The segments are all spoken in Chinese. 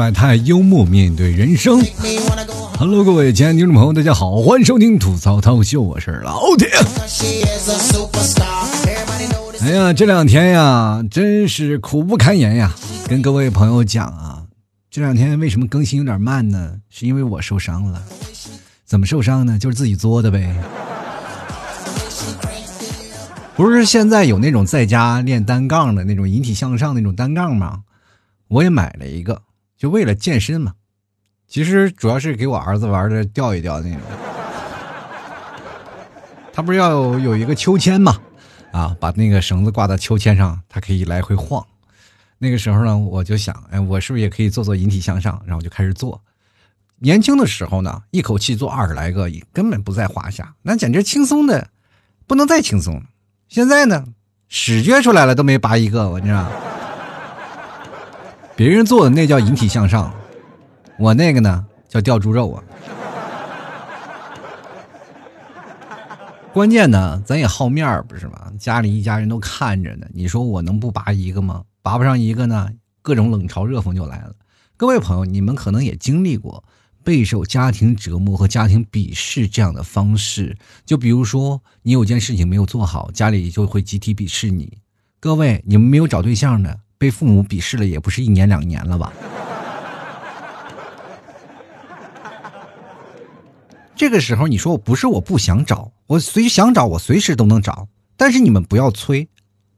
百态，幽默面对人生。Hello，各位亲爱的听众朋友，大家好，欢迎收听吐槽涛秀，我是老铁。哎呀，这两天呀，真是苦不堪言呀！跟各位朋友讲啊，这两天为什么更新有点慢呢？是因为我受伤了。怎么受伤呢？就是自己作的呗。不是现在有那种在家练单杠的那种引体向上那种单杠吗？我也买了一个，就为了健身嘛。其实主要是给我儿子玩的，吊一吊那种。他不是要有一个秋千嘛？啊，把那个绳子挂到秋千上，他可以来回晃。那个时候呢，我就想，哎，我是不是也可以做做引体向上？然后就开始做。年轻的时候呢，一口气做二十来个，根本不在话下，那简直轻松的不能再轻松了。现在呢，屎撅出来了都没拔一个，我知道。别人做的那叫引体向上，我那个呢叫吊猪肉啊。关键呢，咱也好面儿不是吗？家里一家人都看着呢，你说我能不拔一个吗？拔不上一个呢，各种冷嘲热讽就来了。各位朋友，你们可能也经历过。备受家庭折磨和家庭鄙视这样的方式，就比如说你有件事情没有做好，家里就会集体鄙视你。各位，你们没有找对象的，被父母鄙视了也不是一年两年了吧？这个时候你说我不是我不想找，我随想找我随时都能找，但是你们不要催，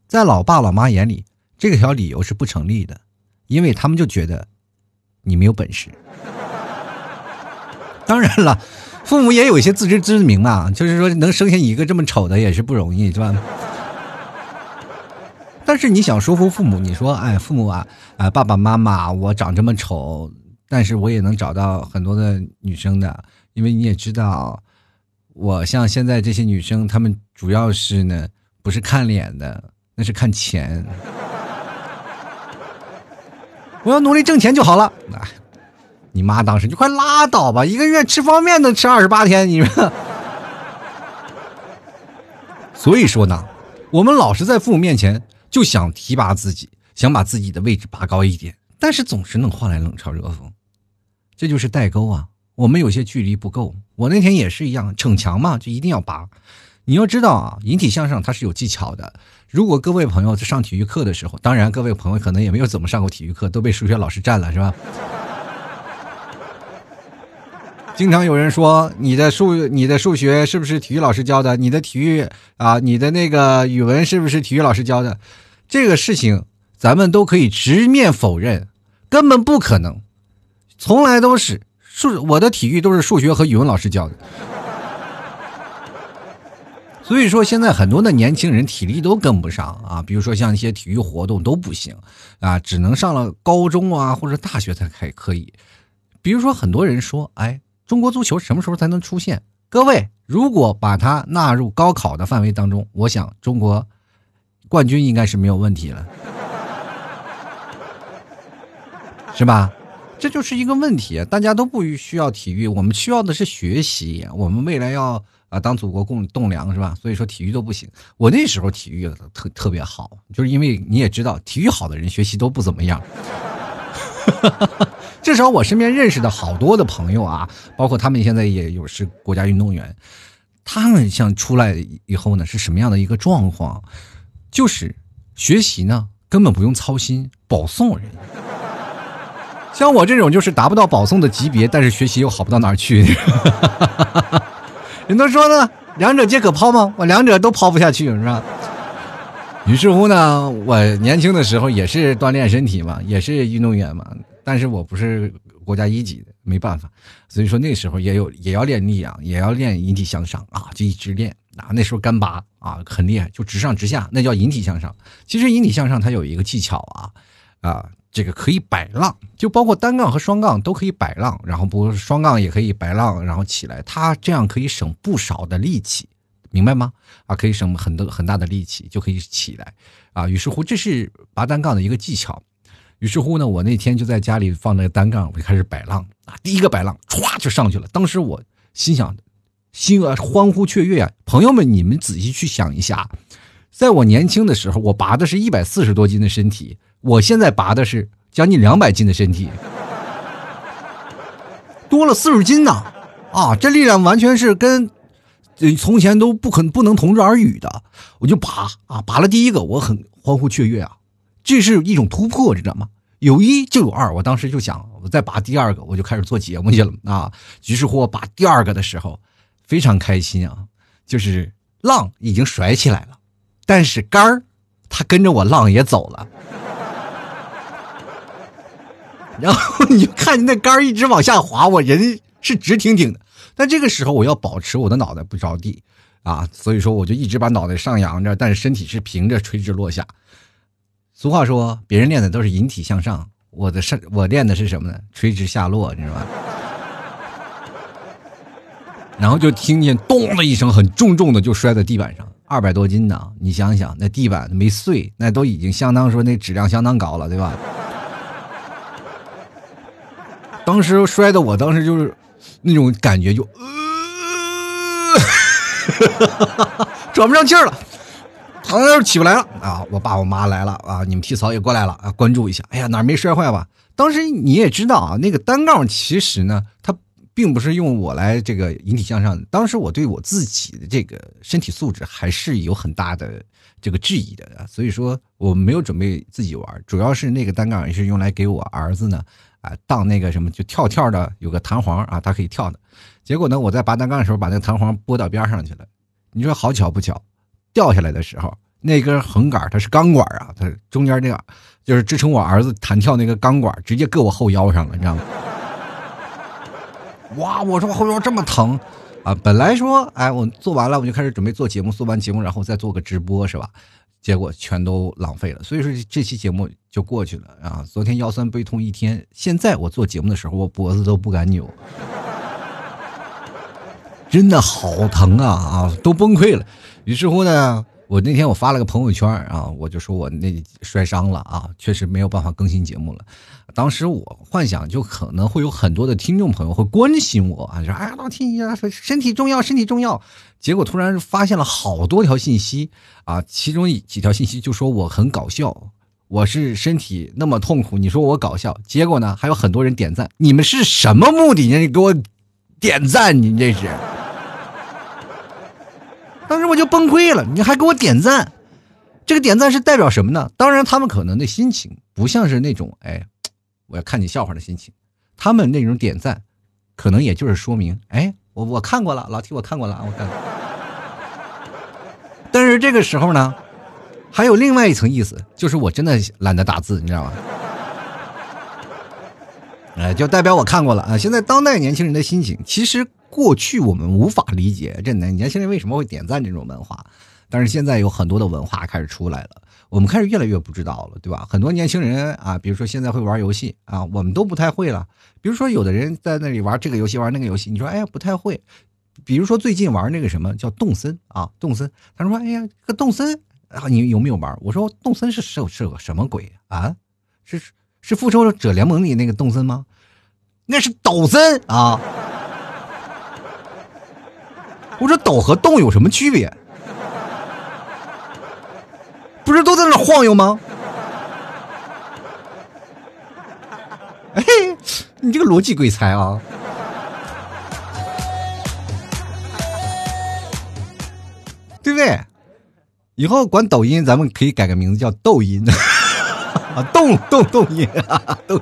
在老爸老妈眼里，这个条理由是不成立的，因为他们就觉得你没有本事。当然了，父母也有一些自知之明嘛，就是说能生下一个这么丑的也是不容易，是吧？但是你想说服父母，你说，哎，父母啊，啊，爸爸妈妈，我长这么丑，但是我也能找到很多的女生的，因为你也知道，我像现在这些女生，她们主要是呢，不是看脸的，那是看钱，我要努力挣钱就好了，哎。你妈当时就快拉倒吧，一个月吃方便面都吃二十八天，你说。所以说呢，我们老是在父母面前就想提拔自己，想把自己的位置拔高一点，但是总是能换来冷嘲热讽，这就是代沟啊。我们有些距离不够，我那天也是一样，逞强嘛，就一定要拔。你要知道啊，引体向上它是有技巧的。如果各位朋友在上体育课的时候，当然各位朋友可能也没有怎么上过体育课，都被数学老师占了，是吧？经常有人说你的数你的数学是不是体育老师教的？你的体育啊，你的那个语文是不是体育老师教的？这个事情咱们都可以直面否认，根本不可能，从来都是数我的体育都是数学和语文老师教的。所以说现在很多的年轻人体力都跟不上啊，比如说像一些体育活动都不行啊，只能上了高中啊或者大学才还可以。比如说很多人说，哎。中国足球什么时候才能出现？各位，如果把它纳入高考的范围当中，我想中国冠军应该是没有问题了，是吧？这就是一个问题，大家都不需要体育，我们需要的是学习。我们未来要啊当祖国共栋梁，是吧？所以说体育都不行。我那时候体育特特别好，就是因为你也知道，体育好的人学习都不怎么样。至少我身边认识的好多的朋友啊，包括他们现在也有是国家运动员，他们像出来以后呢，是什么样的一个状况？就是学习呢根本不用操心，保送人。像我这种就是达不到保送的级别，但是学习又好不到哪儿去。人都说呢，两者皆可抛吗？我两者都抛不下去，是吧？于是乎呢，我年轻的时候也是锻炼身体嘛，也是运动员嘛。但是我不是国家一级的，没办法，所以说那时候也有也要练力量，也要练引体向上啊，就一直练啊。那时候干拔啊，很厉害，就直上直下，那叫引体向上。其实引体向上它有一个技巧啊，啊，这个可以摆浪，就包括单杠和双杠都可以摆浪，然后不双杠也可以摆浪，然后起来，它这样可以省不少的力气，明白吗？啊，可以省很多很大的力气就可以起来啊。于是乎，这是拔单杠的一个技巧。于是乎呢，我那天就在家里放那个单杠，我就开始摆浪啊。第一个摆浪，歘就上去了。当时我心想，心啊欢呼雀跃啊！朋友们，你们仔细去想一下，在我年轻的时候，我拔的是一百四十多斤的身体，我现在拔的是将近两百斤的身体。多了四十斤呢，啊，这力量完全是跟从前都不可不能同日而语的。我就拔啊，拔了第一个，我很欢呼雀跃啊，这是一种突破，知道吗？有一就有二，我当时就想，我再拔第二个，我就开始做节目去了啊。于是乎，我拔第二个的时候，非常开心啊，就是浪已经甩起来了，但是杆儿，它跟着我浪也走了。然后你就看见那杆儿一直往下滑，我人是直挺挺的，但这个时候我要保持我的脑袋不着地啊，所以说我就一直把脑袋上扬着，但是身体是平着垂直落下。俗话说，别人练的都是引体向上，我的上我练的是什么呢？垂直下落，你知道吧？然后就听见咚的一声，很重重的就摔在地板上，二百多斤呢！你想想，那地板没碎，那都已经相当说那质量相当高了，对吧？当时摔的我当时就是那种感觉，就呃，喘不上气儿了。疼的起不来了啊！我爸我妈来了啊！你们替嫂也过来了啊！关注一下，哎呀，哪没摔坏吧？当时你也知道啊，那个单杠其实呢，它并不是用我来这个引体向上的。当时我对我自己的这个身体素质还是有很大的这个质疑的，所以说我没有准备自己玩。主要是那个单杠也是用来给我儿子呢啊当那个什么就跳跳的，有个弹簧啊，它可以跳的。结果呢，我在拔单杠的时候把那个弹簧拨到边上去了。你说好巧不巧？掉下来的时候，那根横杆它是钢管啊，它中间那个就是支撑我儿子弹跳那个钢管，直接搁我后腰上了，你知道吗？哇！我说后腰这么疼啊！本来说，哎，我做完了，我就开始准备做节目，做完节目然后再做个直播，是吧？结果全都浪费了，所以说这期节目就过去了啊！昨天腰酸背痛一天，现在我做节目的时候，我脖子都不敢扭，真的好疼啊啊！都崩溃了。于是乎呢，我那天我发了个朋友圈啊，我就说我那摔伤了啊，确实没有办法更新节目了。当时我幻想就可能会有很多的听众朋友会关心我啊，说哎呀老听啊，说身体重要，身体重要。结果突然发现了好多条信息啊，其中几条信息就说我很搞笑，我是身体那么痛苦，你说我搞笑。结果呢，还有很多人点赞，你们是什么目的呢？你给我点赞，你这是。当时我就崩溃了，你还给我点赞，这个点赞是代表什么呢？当然，他们可能的心情不像是那种哎，我要看你笑话的心情，他们那种点赞，可能也就是说明，哎，我我看过了，老提我看过了，我看。但是这个时候呢，还有另外一层意思，就是我真的懒得打字，你知道吗？哎，就代表我看过了啊！现在当代年轻人的心情，其实。过去我们无法理解这年年轻人为什么会点赞这种文化，但是现在有很多的文化开始出来了，我们开始越来越不知道了，对吧？很多年轻人啊，比如说现在会玩游戏啊，我们都不太会了。比如说有的人在那里玩这个游戏，玩那个游戏，你说哎呀不太会。比如说最近玩那个什么叫动森啊，动森，他说哎呀这个动森啊，你有没有玩？我说动森是是是个什么鬼啊？是是复仇者联盟里那个动森吗？那是抖森啊。我说抖和动有什么区别？不是都在那晃悠吗？哎，你这个逻辑鬼才啊！以后管抖音，咱们可以改个名字叫抖音 啊，动动动音啊，动。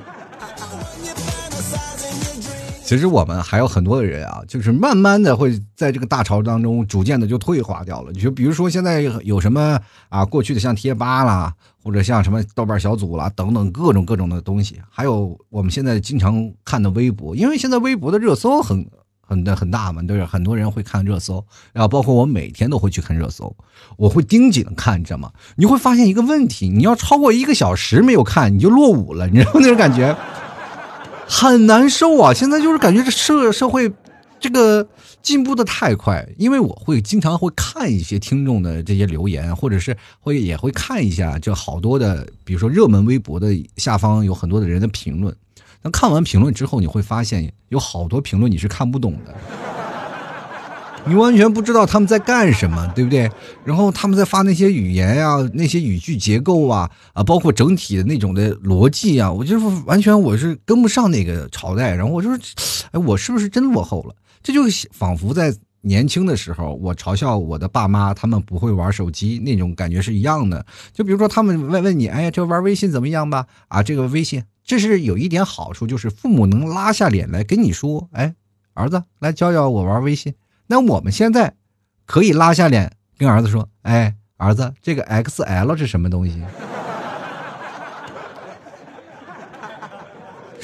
其实我们还有很多的人啊，就是慢慢的会在这个大潮当中逐渐的就退化掉了。你就比如说现在有什么啊，过去的像贴吧啦，或者像什么豆瓣小组啦等等各种各种的东西，还有我们现在经常看的微博，因为现在微博的热搜很很的很大嘛，对是很多人会看热搜，然后包括我每天都会去看热搜，我会盯紧看，你知道吗？你会发现一个问题，你要超过一个小时没有看，你就落伍了，你知道那种感觉。很难受啊！现在就是感觉这社社会，这个进步的太快。因为我会经常会看一些听众的这些留言，或者是会也会看一下，就好多的，比如说热门微博的下方有很多的人的评论。那看完评论之后，你会发现有好多评论你是看不懂的。你完全不知道他们在干什么，对不对？然后他们在发那些语言呀，那些语句结构啊，啊，包括整体的那种的逻辑啊，我就是完全我是跟不上那个朝代。然后我就是，哎，我是不是真落后了？这就仿佛在年轻的时候，我嘲笑我的爸妈，他们不会玩手机那种感觉是一样的。就比如说他们问问你，哎呀，这玩微信怎么样吧？啊，这个微信，这是有一点好处，就是父母能拉下脸来跟你说，哎，儿子，来教教我玩微信。那我们现在可以拉下脸跟儿子说：“哎，儿子，这个 XL 是什么东西？”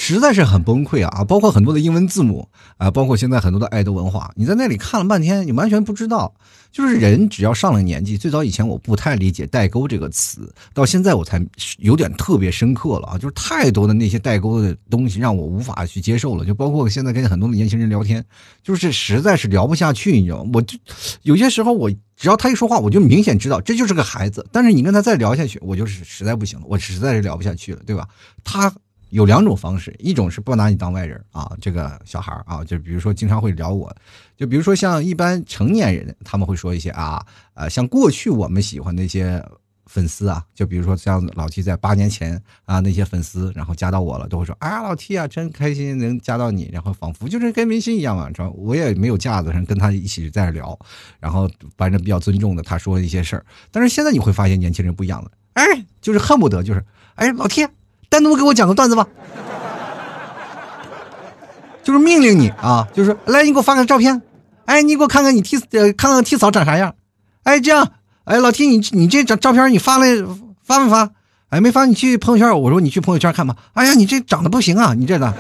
实在是很崩溃啊！包括很多的英文字母啊，包括现在很多的爱豆文化，你在那里看了半天，你完全不知道。就是人只要上了年纪，最早以前我不太理解“代沟”这个词，到现在我才有点特别深刻了啊！就是太多的那些代沟的东西让我无法去接受了，就包括现在跟很多的年轻人聊天，就是实在是聊不下去，你知道吗？我就有些时候我只要他一说话，我就明显知道这就是个孩子，但是你跟他再聊下去，我就是实在不行了，我实在是聊不下去了，对吧？他。有两种方式，一种是不拿你当外人啊，这个小孩啊，就比如说经常会聊我，就比如说像一般成年人，他们会说一些啊，呃，像过去我们喜欢那些粉丝啊，就比如说像老 T 在八年前啊那些粉丝，然后加到我了，都会说啊老 T 啊真开心能加到你，然后仿佛就是跟明星一样嘛，知道我也没有架子上跟他一起在聊，然后反正比较尊重的他说一些事儿，但是现在你会发现年轻人不一样了，哎，就是恨不得就是哎老 T。单独给我讲个段子吧，就是命令你啊，就是来你给我发个照片，哎，你给我看看你替呃看看替嫂长啥样，哎这样，哎老替你你这张照片你发来发没发？哎没发你去朋友圈，我说你去朋友圈看吧。哎呀你这长得不行啊，你这的，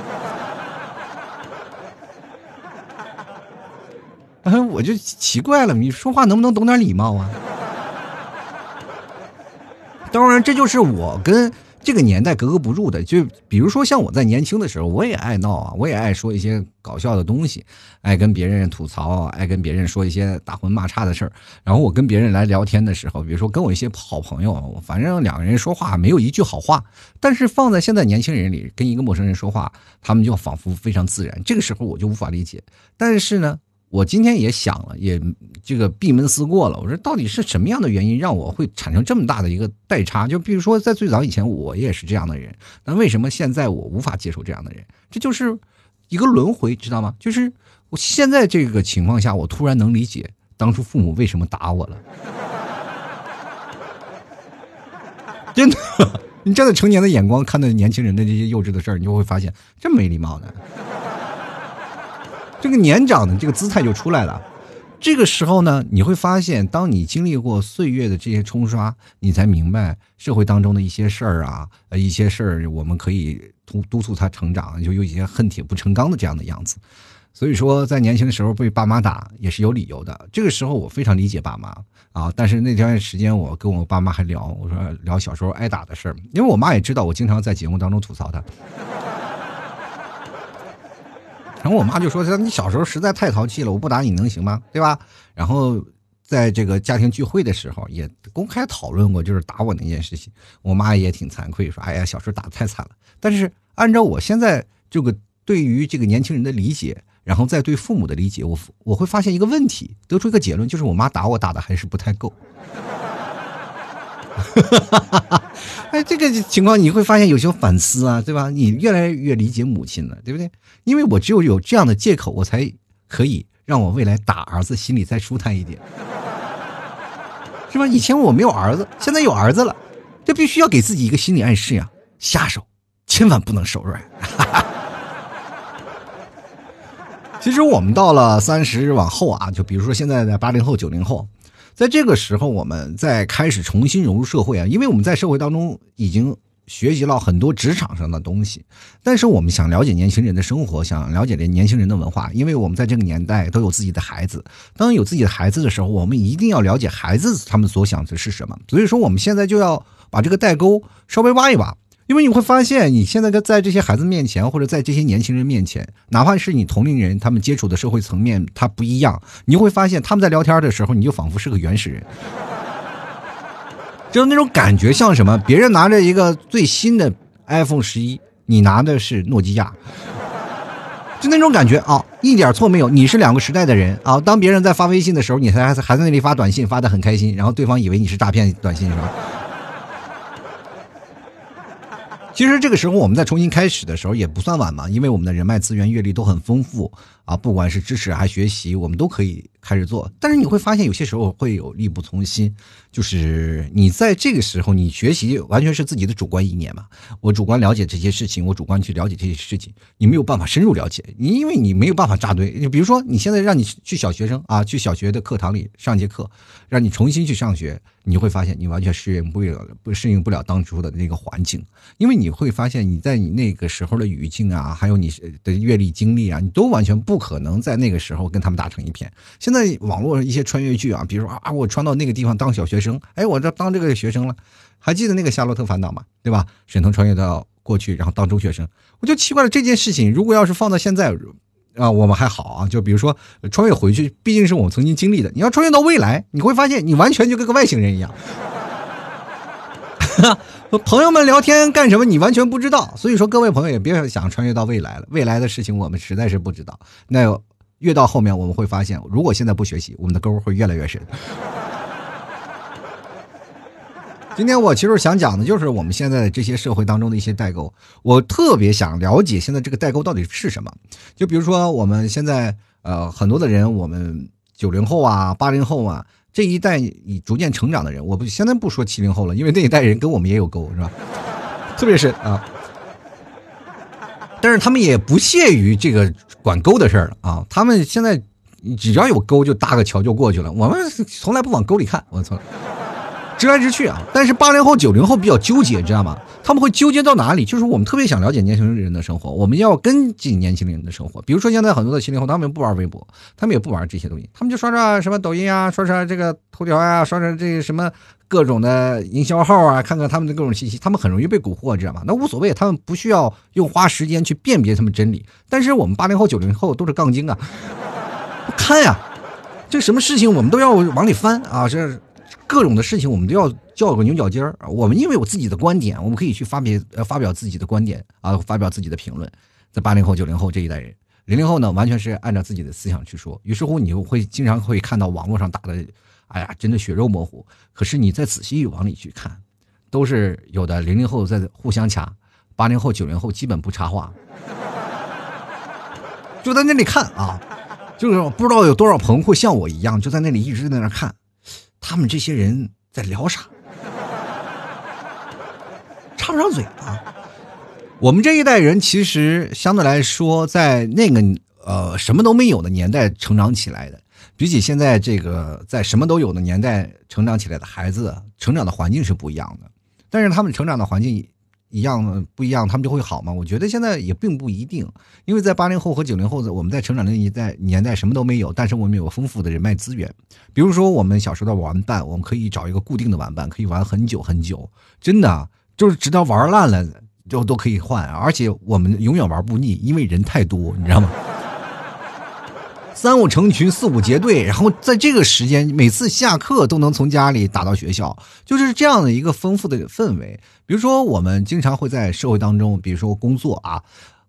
哎我就奇怪了，你说话能不能懂点礼貌啊？当然这就是我跟。这个年代格格不入的，就比如说像我在年轻的时候，我也爱闹啊，我也爱说一些搞笑的东西，爱跟别人吐槽，爱跟别人说一些打混骂叉的事儿。然后我跟别人来聊天的时候，比如说跟我一些好朋友，反正两个人说话没有一句好话。但是放在现在年轻人里，跟一个陌生人说话，他们就仿佛非常自然。这个时候我就无法理解。但是呢。我今天也想了，也这个闭门思过了。我说，到底是什么样的原因让我会产生这么大的一个代差？就比如说，在最早以前，我也是这样的人，那为什么现在我无法接受这样的人？这就是一个轮回，知道吗？就是我现在这个情况下，我突然能理解当初父母为什么打我了。真的，你站在成年的眼光看待年轻人的这些幼稚的事儿，你就会发现这么没礼貌的。这个年长的这个姿态就出来了，这个时候呢，你会发现，当你经历过岁月的这些冲刷，你才明白社会当中的一些事儿啊，呃，一些事儿我们可以督督促他成长，就有一些恨铁不成钢的这样的样子。所以说，在年轻的时候被爸妈打也是有理由的。这个时候我非常理解爸妈啊，但是那段时间我跟我爸妈还聊，我说聊小时候挨打的事儿，因为我妈也知道我经常在节目当中吐槽他。然后我妈就说：“说你小时候实在太淘气了，我不打你能行吗？对吧？”然后在这个家庭聚会的时候，也公开讨论过，就是打我那件事情。我妈也挺惭愧，说：“哎呀，小时候打的太惨了。”但是按照我现在这个对于这个年轻人的理解，然后再对父母的理解，我我会发现一个问题，得出一个结论，就是我妈打我打的还是不太够。哎，这个情况你会发现有些反思啊，对吧？你越来越理解母亲了，对不对？因为我只有有这样的借口，我才可以让我未来打儿子心里再舒坦一点，是吧？以前我没有儿子，现在有儿子了，这必须要给自己一个心理暗示呀，下手千万不能手软。其实我们到了三十往后啊，就比如说现在的八零后、九零后，在这个时候，我们在开始重新融入社会啊，因为我们在社会当中已经。学习了很多职场上的东西，但是我们想了解年轻人的生活，想了解这年轻人的文化，因为我们在这个年代都有自己的孩子。当有自己的孩子的时候，我们一定要了解孩子他们所想的是什么。所以说，我们现在就要把这个代沟稍微挖一挖，因为你会发现，你现在在在这些孩子面前，或者在这些年轻人面前，哪怕是你同龄人，他们接触的社会层面他不一样，你会发现他们在聊天的时候，你就仿佛是个原始人。就是那种感觉像什么？别人拿着一个最新的 iPhone 十一，你拿的是诺基亚，就那种感觉啊！一点错没有。你是两个时代的人啊！当别人在发微信的时候，你还还在那里发短信，发的很开心，然后对方以为你是诈骗短信，是吧？其实这个时候我们再重新开始的时候也不算晚嘛，因为我们的人脉资源、阅历都很丰富。啊，不管是知识还学习，我们都可以开始做。但是你会发现有些时候会有力不从心，就是你在这个时候你学习完全是自己的主观意念嘛，我主观了解这些事情，我主观去了解这些事情，你没有办法深入了解，你因为你没有办法扎堆。你比如说你现在让你去小学生啊，去小学的课堂里上节课，让你重新去上学。你会发现，你完全适应不了，不适应不了当初的那个环境，因为你会发现，你在你那个时候的语境啊，还有你的阅历经历啊，你都完全不不可能在那个时候跟他们打成一片。现在网络一些穿越剧啊，比如说啊，我穿到那个地方当小学生，哎，我这当这个学生了，还记得那个《夏洛特烦恼》吗？对吧？沈腾穿越到过去，然后当中学生，我就奇怪了，这件事情如果要是放到现在。啊，我们还好啊，就比如说穿越回去，毕竟是我们曾经经历的。你要穿越到未来，你会发现你完全就跟个外星人一样。朋友们聊天干什么？你完全不知道。所以说，各位朋友也别想穿越到未来了，未来的事情我们实在是不知道。那越到后面，我们会发现，如果现在不学习，我们的沟会越来越深。今天我其实想讲的就是我们现在这些社会当中的一些代沟，我特别想了解现在这个代沟到底是什么。就比如说我们现在呃很多的人，我们九零后啊、八零后啊这一代已逐渐成长的人，我不现在不说七零后了，因为那一代人跟我们也有沟，是吧？特别是啊，但是他们也不屑于这个管沟的事儿了啊。他们现在只要有沟就搭个桥就过去了，我们从来不往沟里看，我操。直来直去啊！但是八零后、九零后比较纠结，知道吗？他们会纠结到哪里？就是我们特别想了解年轻人的生活，我们要跟进年轻人的生活。比如说现在很多的七零后，他们不玩微博，他们也不玩这些东西，他们就刷刷什么抖音啊，刷刷这个头条啊，刷刷这什么各种的营销号啊，看看他们的各种信息，他们很容易被蛊惑，知道吗？那无所谓，他们不需要用花时间去辨别他们真理。但是我们八零后、九零后都是杠精啊，看呀，这什么事情我们都要往里翻啊，这。各种的事情我们都要较个牛角尖儿我们因为有自己的观点，我们可以去发表发表自己的观点啊，发表自己的评论。在八零后、九零后这一代人，零零后呢，完全是按照自己的思想去说。于是乎，你就会经常会看到网络上打的，哎呀，真的血肉模糊。可是你再仔细往里去看，都是有的零零后在互相掐，八零后、九零后基本不插话，就在那里看啊，就是不知道有多少朋友会像我一样，就在那里一直在那看。他们这些人在聊啥？插不上嘴啊！我们这一代人其实相对来说，在那个呃什么都没有的年代成长起来的，比起现在这个在什么都有的年代成长起来的孩子，成长的环境是不一样的。但是他们成长的环境。一样不一样，他们就会好吗？我觉得现在也并不一定，因为在八零后和九零后的我们在成长的一代年代什么都没有，但是我们有丰富的人脉资源。比如说我们小时候的玩伴，我们可以找一个固定的玩伴，可以玩很久很久，真的就是直到玩烂了就都可以换，而且我们永远玩不腻，因为人太多，你知道吗？三五成群，四五结队，然后在这个时间，每次下课都能从家里打到学校，就是这样的一个丰富的氛围。比如说，我们经常会在社会当中，比如说工作啊，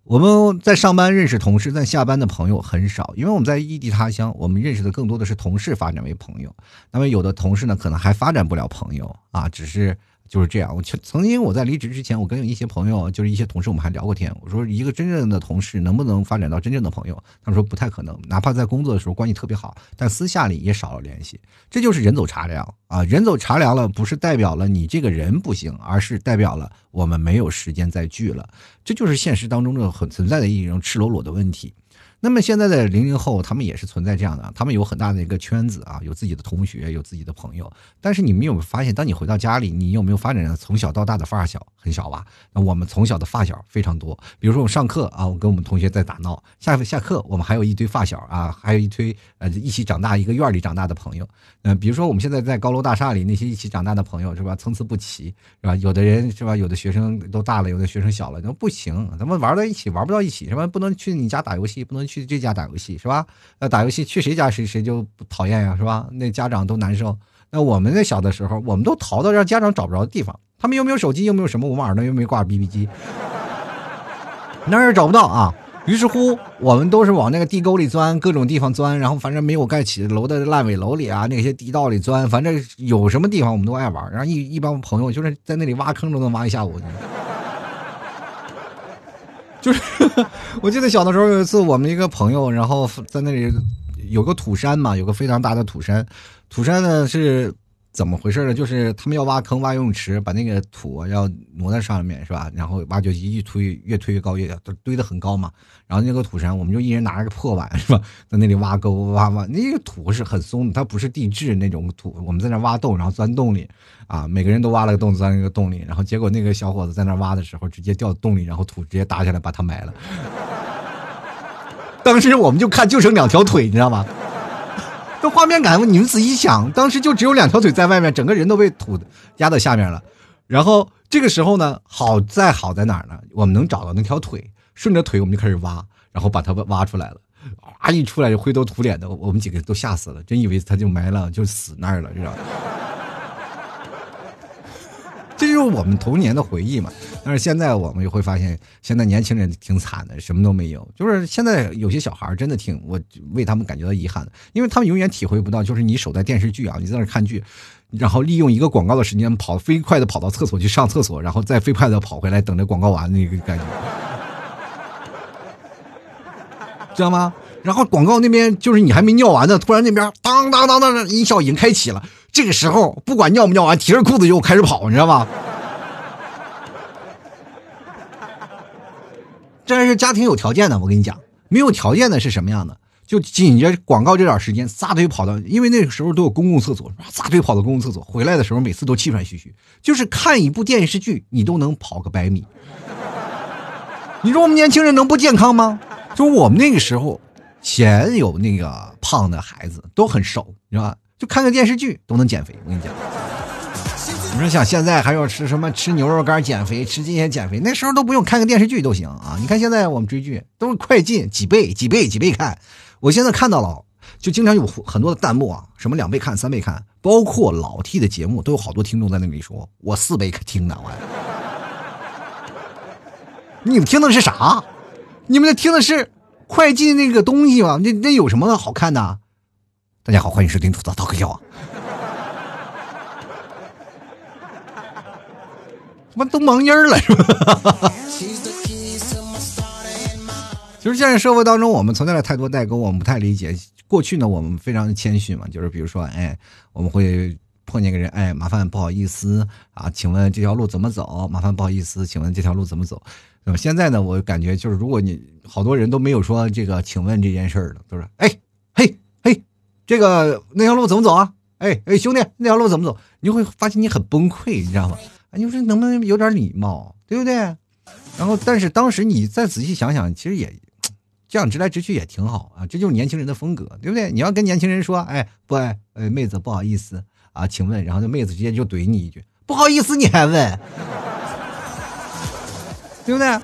我们在上班认识同事，在下班的朋友很少，因为我们在异地他乡，我们认识的更多的是同事发展为朋友。那么有的同事呢，可能还发展不了朋友啊，只是。就是这样，我曾曾经我在离职之前，我跟一些朋友，就是一些同事，我们还聊过天。我说，一个真正的同事能不能发展到真正的朋友？他们说不太可能，哪怕在工作的时候关系特别好，但私下里也少了联系。这就是人走茶凉啊！人走茶凉了，不是代表了你这个人不行，而是代表了我们没有时间再聚了。这就是现实当中的很存在的一种赤裸裸的问题。那么现在的零零后，他们也是存在这样的，他们有很大的一个圈子啊，有自己的同学，有自己的朋友。但是你们有没有发现，当你回到家里，你有没有发展从小到大的发小很少吧？那我们从小的发小非常多。比如说我上课啊，我跟我们同学在打闹；下下课，我们还有一堆发小啊，还有一堆呃一起长大一个院里长大的朋友。嗯，比如说我们现在在高楼大厦里，那些一起长大的朋友是吧？参差不齐是吧？有的人是吧？有的学生都大了，有的学生小了，那不行，咱们玩到一起玩不到一起是吧？不能去你家打游戏，不能。去这家打游戏是吧？那打游戏去谁家谁谁就不讨厌呀，是吧？那家长都难受。那我们那小的时候，我们都逃到让家长找不着的地方。他们又没有手机，又没有什么，我们耳朵又没挂 BB 机，哪儿也找不到啊。于是乎，我们都是往那个地沟里钻，各种地方钻，然后反正没有盖起楼的烂尾楼里啊，那些地道里钻，反正有什么地方我们都爱玩。然后一一帮朋友就是在那里挖坑都能挖一下午。就是，我记得小的时候有一次，我们一个朋友，然后在那里有个土山嘛，有个非常大的土山，土山呢是。怎么回事呢？就是他们要挖坑、挖游泳池，把那个土要挪在上面，是吧？然后挖掘机一推，越推越高，越都堆得很高嘛。然后那个土山，我们就一人拿着个破碗，是吧？在那里挖沟、挖挖。那个土是很松的，它不是地质那种土。我们在那挖洞，然后钻洞里，啊，每个人都挖了个洞，钻那个洞里。然后结果那个小伙子在那挖的时候，直接掉洞里，然后土直接打下来把他埋了。当时我们就看，就剩两条腿，你知道吗？这画面感，你们仔细想，当时就只有两条腿在外面，整个人都被土压到下面了。然后这个时候呢，好在好在哪儿呢？我们能找到那条腿，顺着腿我们就开始挖，然后把它挖出来了。哇，一出来就灰头土脸的，我们几个都吓死了，真以为他就埋了，就死那儿了，知道吗？这就是我们童年的回忆嘛。但是现在我们就会发现，现在年轻人挺惨的，什么都没有。就是现在有些小孩真的挺，我为他们感觉到遗憾的，因为他们永远体会不到，就是你守在电视剧啊，你在那看剧，然后利用一个广告的时间跑飞快的跑到厕所去上厕所，然后再飞快的跑回来等着广告完那个感觉，知道吗？然后广告那边就是你还没尿完呢，突然那边当当当当的音效已经开启了。这个时候，不管尿不尿完，提着裤子就开始跑，你知道吗？这是家庭有条件的，我跟你讲，没有条件的是什么样的？就紧着广告这点时间，撒腿跑到，因为那个时候都有公共厕所，撒腿跑到公共厕所，回来的时候每次都气喘吁吁。就是看一部电视剧，你都能跑个百米。你说我们年轻人能不健康吗？就我们那个时候，前有那个胖的孩子都很瘦，你知道吧？就看个电视剧都能减肥，我跟你讲。你说想现在还要吃什么？吃牛肉干减肥，吃这些减肥，那时候都不用看个电视剧都行啊！你看现在我们追剧都是快进几倍、几倍、几倍看。我现在看到了，就经常有很多的弹幕啊，什么两倍看、三倍看，包括老 T 的节目都有好多听众在那里说，我四倍听呢。我，你们听的是啥？你们听的是快进那个东西吗？那那有什么好看的？大家好，欢迎收听吐槽笑啊！他妈都忙音儿了是吧？就是现在社会当中，我们存在了太多代沟，我们不太理解。过去呢，我们非常的谦逊嘛，就是比如说，哎，我们会碰见个人，哎，麻烦不好意思啊，请问这条路怎么走？麻烦不好意思，请问这条路怎么走？那么现在呢，我感觉就是，如果你好多人都没有说这个，请问这件事儿了，都是哎嘿。这个那条路怎么走啊？哎哎，兄弟，那条路怎么走？你就会发现你很崩溃，你知道吗？你说能不能有点礼貌，对不对？然后，但是当时你再仔细想想，其实也这样直来直去也挺好啊，这就是年轻人的风格，对不对？你要跟年轻人说，哎，不，哎，妹子，不好意思啊，请问，然后那妹子直接就怼你一句，不好意思，你还问，对不对？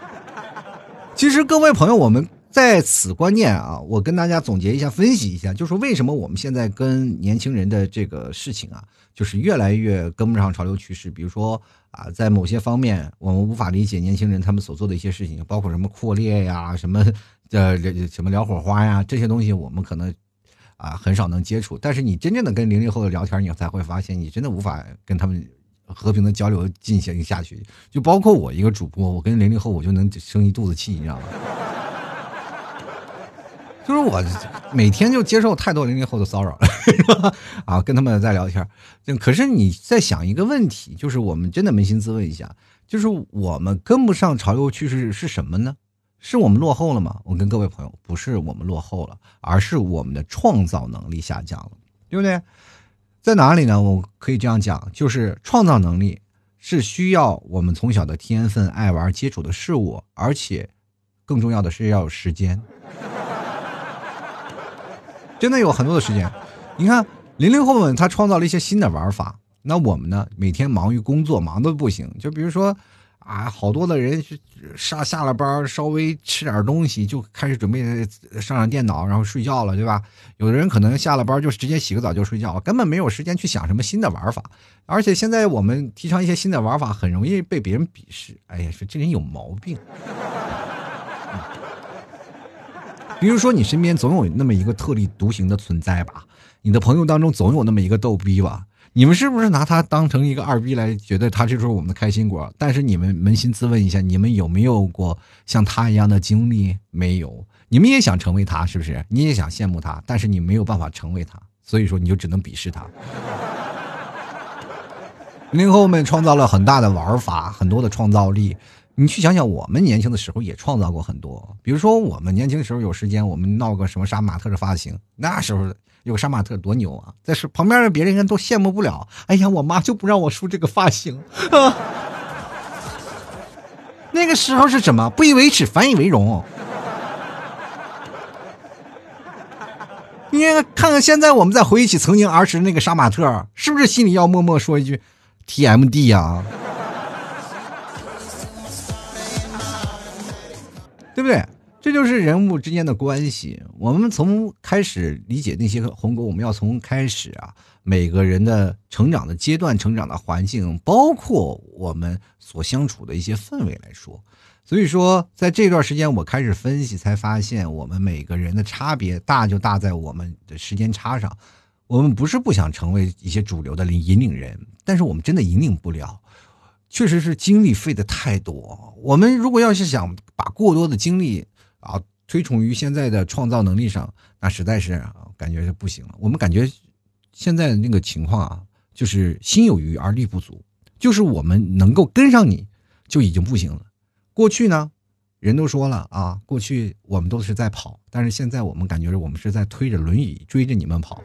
其实各位朋友，我们。在此关键啊，我跟大家总结一下，分析一下，就是为什么我们现在跟年轻人的这个事情啊，就是越来越跟不上潮流趋势。比如说啊，在某些方面，我们无法理解年轻人他们所做的一些事情，包括什么扩列呀，什么呃什么聊火花呀，这些东西我们可能啊很少能接触。但是你真正的跟零零后的聊天，你才会发现，你真的无法跟他们和平的交流进行下去。就包括我一个主播，我跟零零后我就能生一肚子气，你知道吗？就是我每天就接受太多零零后的骚扰了，啊，跟他们在聊天。可是你在想一个问题，就是我们真的扪心自问一下，就是我们跟不上潮流趋势是什么呢？是我们落后了吗？我跟各位朋友，不是我们落后了，而是我们的创造能力下降了，对不对？在哪里呢？我可以这样讲，就是创造能力是需要我们从小的天分、爱玩、接触的事物，而且更重要的是要有时间。真的有很多的时间，你看零零后们他创造了一些新的玩法，那我们呢每天忙于工作忙的不行，就比如说啊，好多的人上下了班稍微吃点东西就开始准备上上电脑然后睡觉了，对吧？有的人可能下了班就直接洗个澡就睡觉，根本没有时间去想什么新的玩法。而且现在我们提倡一些新的玩法，很容易被别人鄙视。哎呀，说这人有毛病。比如说，你身边总有那么一个特立独行的存在吧，你的朋友当中总有那么一个逗逼吧。你们是不是拿他当成一个二逼来，觉得他就是我们的开心果？但是你们扪心自问一下，你们有没有过像他一样的经历？没有。你们也想成为他，是不是？你也想羡慕他，但是你没有办法成为他，所以说你就只能鄙视他。零后们创造了很大的玩法，很多的创造力。你去想想，我们年轻的时候也创造过很多。比如说，我们年轻的时候有时间，我们闹个什么杀马特的发型，那时候有个杀马特多牛啊！在是旁边的别人应该都羡慕不了。哎呀，我妈就不让我梳这个发型啊！那个时候是什么？不以为耻，反以为荣。你看看现在，我们再回忆起曾经儿时那个杀马特，是不是心里要默默说一句 “TMD” 呀？对不对？这就是人物之间的关系。我们从开始理解那些鸿沟，我们要从开始啊，每个人的成长的阶段、成长的环境，包括我们所相处的一些氛围来说。所以说，在这段时间，我开始分析，才发现我们每个人的差别大就大在我们的时间差上。我们不是不想成为一些主流的引领人，但是我们真的引领不了。确实是精力费的太多。我们如果要是想把过多的精力啊推崇于现在的创造能力上，那实在是感觉是不行了。我们感觉现在的那个情况啊，就是心有余而力不足，就是我们能够跟上你就已经不行了。过去呢，人都说了啊，过去我们都是在跑，但是现在我们感觉我们是在推着轮椅追着你们跑。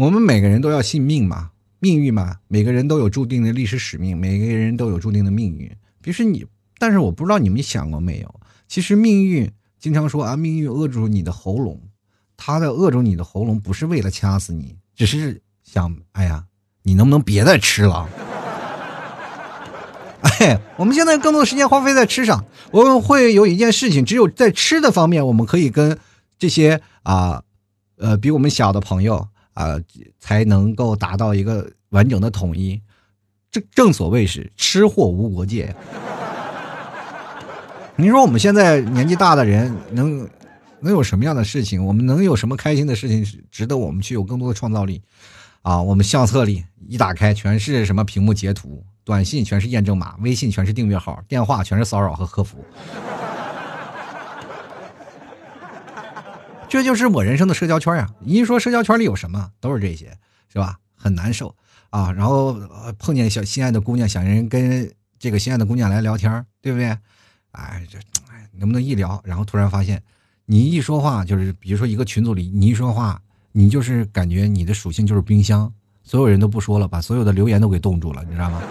我们每个人都要信命嘛，命运嘛，每个人都有注定的历史使命，每个人都有注定的命运。比如说你，但是我不知道你们想过没有，其实命运经常说啊，命运扼住你的喉咙，他的扼住你的喉咙不是为了掐死你，只是想，哎呀，你能不能别再吃了？哎，我们现在更多的时间花费在吃上，我们会有一件事情，只有在吃的方面，我们可以跟这些啊，呃，比我们小的朋友。啊，才能够达到一个完整的统一。正正所谓是吃货无国界。你说我们现在年纪大的人能能有什么样的事情？我们能有什么开心的事情值得我们去有更多的创造力？啊，我们相册里一打开全是什么屏幕截图，短信全是验证码，微信全是订阅号，电话全是骚扰和客服。这就是我人生的社交圈呀！一说社交圈里有什么，都是这些，是吧？很难受啊！然后碰见小心爱的姑娘，想人跟这个心爱的姑娘来聊天，对不对？哎，这哎，能不能一聊，然后突然发现，你一说话，就是比如说一个群组里，你一说话，你就是感觉你的属性就是冰箱，所有人都不说了，把所有的留言都给冻住了，你知道吗？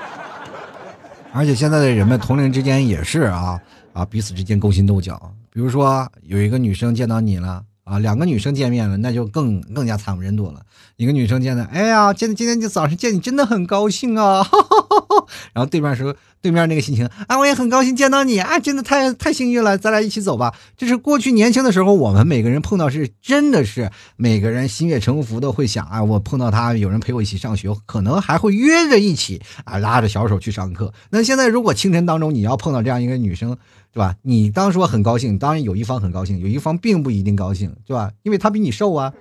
而且现在的人们同龄之间也是啊啊，彼此之间勾心斗角。比如说，有一个女生见到你了啊，两个女生见面了，那就更更加惨不忍睹了。一个女生见的，哎呀，见今天早上见你真的很高兴啊，哈哈然后对面说。对面那个心情啊，我也很高兴见到你啊，真的太太幸运了，咱俩一起走吧。这是过去年轻的时候，我们每个人碰到是真的是每个人心悦诚服的会想啊，我碰到他有人陪我一起上学，可能还会约着一起啊，拉着小手去上课。那现在如果清晨当中你要碰到这样一个女生，对吧？你当说很高兴，当然有一方很高兴，有一方并不一定高兴，对吧？因为他比你瘦啊。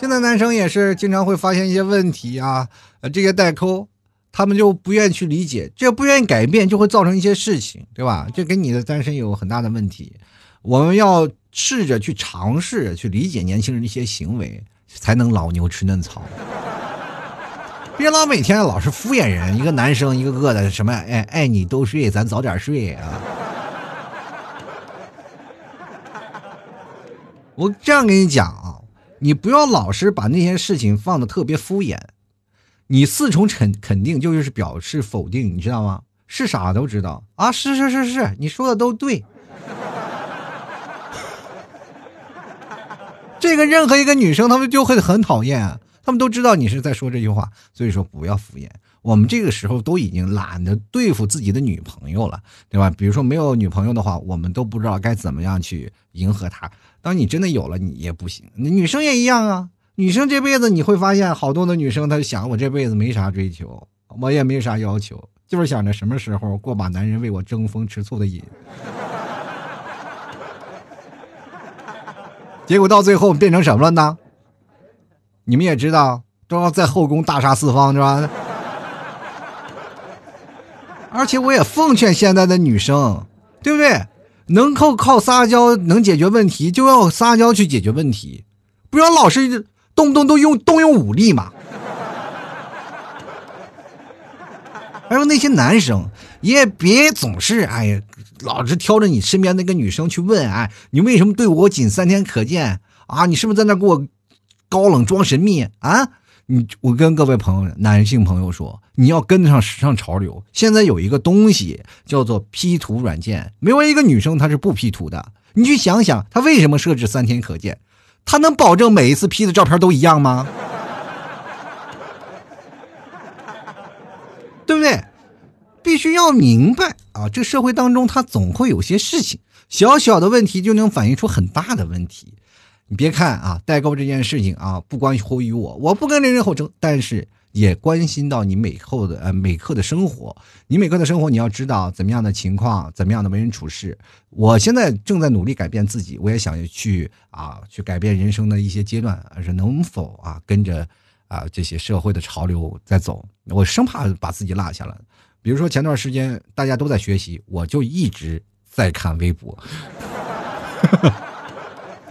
现在男生也是经常会发现一些问题啊，呃，这些代沟，他们就不愿意去理解，这不愿意改变，就会造成一些事情，对吧？这跟你的单身有很大的问题。我们要试着去尝试去理解年轻人的一些行为，才能老牛吃嫩草。别老每天老是敷衍人，一个男生一个个的什么，爱，爱你都睡，咱早点睡啊。我这样跟你讲啊。你不要老是把那些事情放的特别敷衍，你四重肯肯定就是表示否定，你知道吗？是啥都知道啊，是是是是，你说的都对。这个任何一个女生，她们就会很讨厌，她们都知道你是在说这句话，所以说不要敷衍。我们这个时候都已经懒得对付自己的女朋友了，对吧？比如说没有女朋友的话，我们都不知道该怎么样去迎合她。当你真的有了，你也不行。女生也一样啊，女生这辈子你会发现，好多的女生她想，我这辈子没啥追求，我也没啥要求，就是想着什么时候过把男人为我争风吃醋的瘾。结果到最后变成什么了呢？你们也知道，都要在后宫大杀四方，是吧？而且我也奉劝现在的女生，对不对？能够靠撒娇能解决问题，就要撒娇去解决问题，不要老是动不动都用动用武力嘛。还有那些男生，也别总是哎呀，老是挑着你身边那个女生去问，哎，你为什么对我仅三天可见啊？你是不是在那给我高冷装神秘啊？你我跟各位朋友，男性朋友说，你要跟得上时尚潮流。现在有一个东西叫做 P 图软件，没有一个女生她是不 P 图的。你去想想，她为什么设置三天可见？她能保证每一次 P 的照片都一样吗？对不对？必须要明白啊，这社会当中它总会有些事情，小小的问题就能反映出很大的问题。你别看啊，代购这件事情啊，不关乎于我，我不跟人人后争，但是也关心到你每后的呃每刻的生活。你每刻的生活，你要知道怎么样的情况，怎么样的为人处事。我现在正在努力改变自己，我也想去啊，去改变人生的一些阶段，是能否啊跟着啊这些社会的潮流在走？我生怕把自己落下了。比如说前段时间大家都在学习，我就一直在看微博。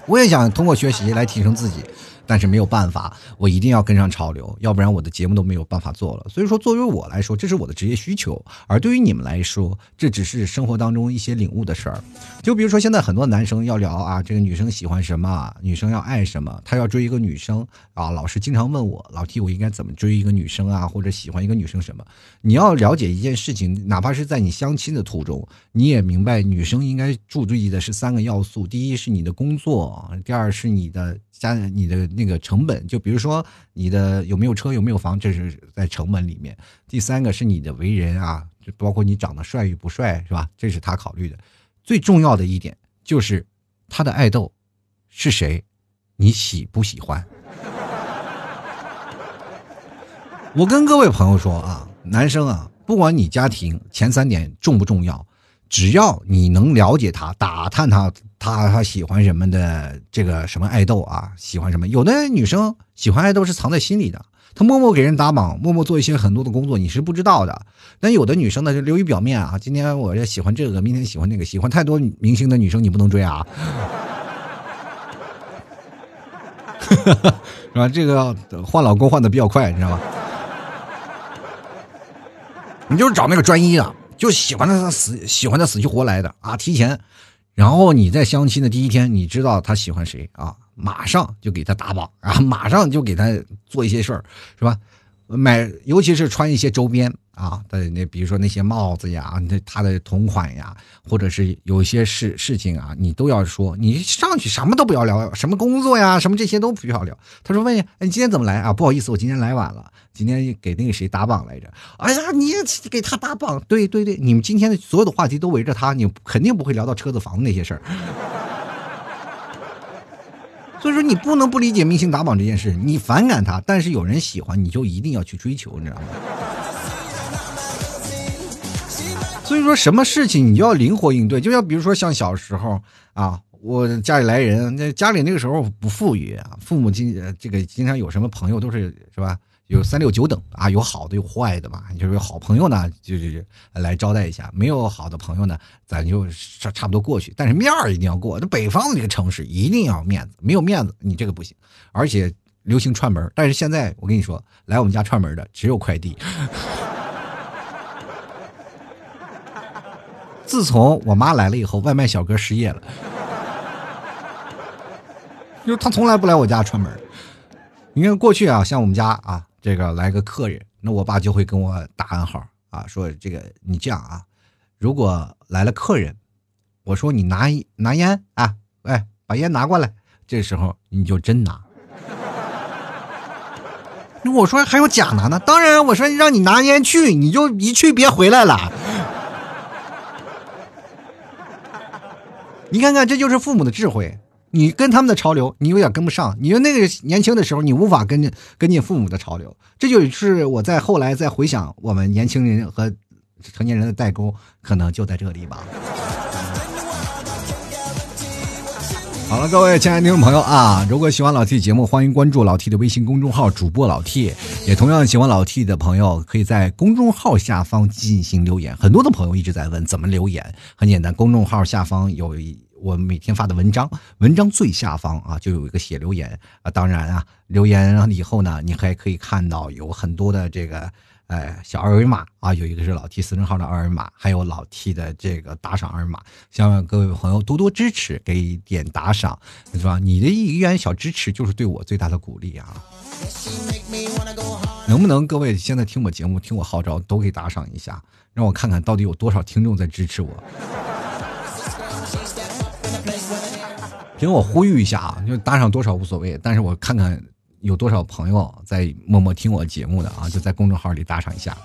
我也想通过学习来提升自己，但是没有办法，我一定要跟上潮流，要不然我的节目都没有办法做了。所以说，作为我来说，这是我的职业需求；而对于你们来说，这只是生活当中一些领悟的事儿。就比如说，现在很多男生要聊啊，这个女生喜欢什么，女生要爱什么，他要追一个女生啊，老师经常问我，老提我应该怎么追一个女生啊，或者喜欢一个女生什么？你要了解一件事情，哪怕是在你相亲的途中，你也明白女生应该注意的是三个要素：第一是你的工作，第二是你的家，你的那个成本，就比如说你的有没有车，有没有房，这是在成本里面；第三个是你的为人啊，就包括你长得帅与不帅，是吧？这是他考虑的。最重要的一点就是他的爱豆是谁，你喜不喜欢？我跟各位朋友说啊，男生啊，不管你家庭前三点重不重要，只要你能了解他，打探他，他他喜欢什么的这个什么爱豆啊，喜欢什么？有的女生喜欢爱豆是藏在心里的，她默默给人打榜，默默做一些很多的工作，你是不知道的。但有的女生呢，就流于表面啊，今天我这喜欢这个，明天喜欢那个，喜欢太多明星的女生你不能追啊，是吧？这个换老公换的比较快，你知道吗？你就是找那个专一的，就喜欢他死，喜欢的死去活来的啊！提前，然后你在相亲的第一天，你知道他喜欢谁啊？马上就给他打榜，然后马上就给他做一些事儿，是吧？买，尤其是穿一些周边。啊，的那比如说那些帽子呀，那他的同款呀，或者是有些事事情啊，你都要说，你上去什么都不要聊，什么工作呀，什么这些都不要聊。他说问你，哎，你今天怎么来啊？不好意思，我今天来晚了，今天给那个谁打榜来着。哎呀，你也给他打榜？对对对，你们今天的所有的话题都围着他，你肯定不会聊到车子房子那些事儿。所以说，你不能不理解明星打榜这件事，你反感他，但是有人喜欢，你就一定要去追求，你知道吗？所以说，什么事情你就要灵活应对，就像比如说像小时候啊，我家里来人，那家里那个时候不富裕啊，父母经这个经常有什么朋友都是是吧？有三六九等啊，有好的有坏的嘛，就是有好朋友呢，就是来招待一下；没有好的朋友呢，咱就差差不多过去。但是面儿一定要过，这北方的这个城市一定要面子，没有面子你这个不行。而且流行串门，但是现在我跟你说，来我们家串门的只有快递。自从我妈来了以后，外卖小哥失业了，就他从来不来我家串门。你看过去啊，像我们家啊，这个来个客人，那我爸就会跟我打暗号啊，说这个你这样啊，如果来了客人，我说你拿拿烟啊，哎，把烟拿过来，这时候你就真拿。那我说还有假拿呢，当然我说让你拿烟去，你就一去别回来了。你看看，这就是父母的智慧。你跟他们的潮流，你有点跟不上。你说那个年轻的时候，你无法跟跟进父母的潮流，这就是我在后来再回想我们年轻人和成年人的代沟，可能就在这里吧。好了，各位亲爱的听众朋友啊，如果喜欢老 T 节目，欢迎关注老 T 的微信公众号主播老 T。也同样喜欢老 T 的朋友，可以在公众号下方进行留言。很多的朋友一直在问怎么留言，很简单，公众号下方有一我每天发的文章，文章最下方啊就有一个写留言啊。当然啊，留言了以后呢，你还可以看到有很多的这个。哎，小二维码啊，有一个是老 T 私人号的二维码，还有老 T 的这个打赏二维码，希望各位朋友多多支持，给点打赏，是吧？你的一元小支持就是对我最大的鼓励啊！能不能各位现在听我节目、听我号召，都给打赏一下，让我看看到底有多少听众在支持我？给我呼吁一下啊，就打赏多少无所谓，但是我看看。有多少朋友在默默听我节目的啊？就在公众号里打赏一下。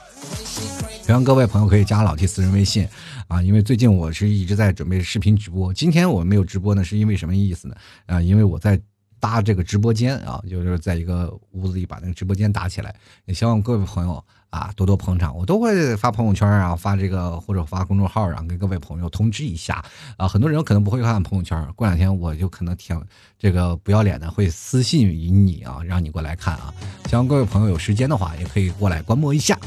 希望各位朋友可以加老 T 私人微信啊，因为最近我是一直在准备视频直播。今天我没有直播呢，是因为什么意思呢？啊，因为我在搭这个直播间啊，就是在一个屋子里把那个直播间搭起来。也希望各位朋友。啊，多多捧场，我都会发朋友圈啊，发这个或者发公众号啊，跟各位朋友通知一下啊。很多人可能不会看朋友圈，过两天我就可能挺这个不要脸的会私信于你啊，让你过来看啊。希望各位朋友有时间的话，也可以过来观摩一下。